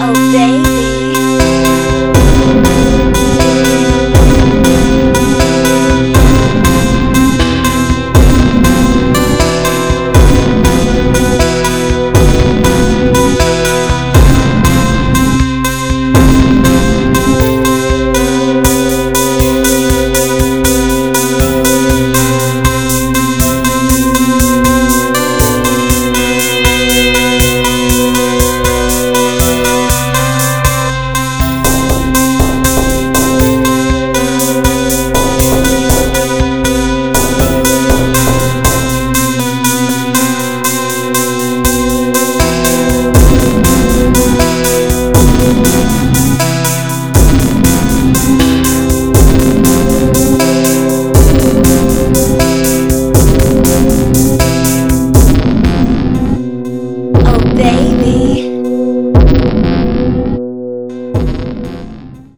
Oh, damn. baby.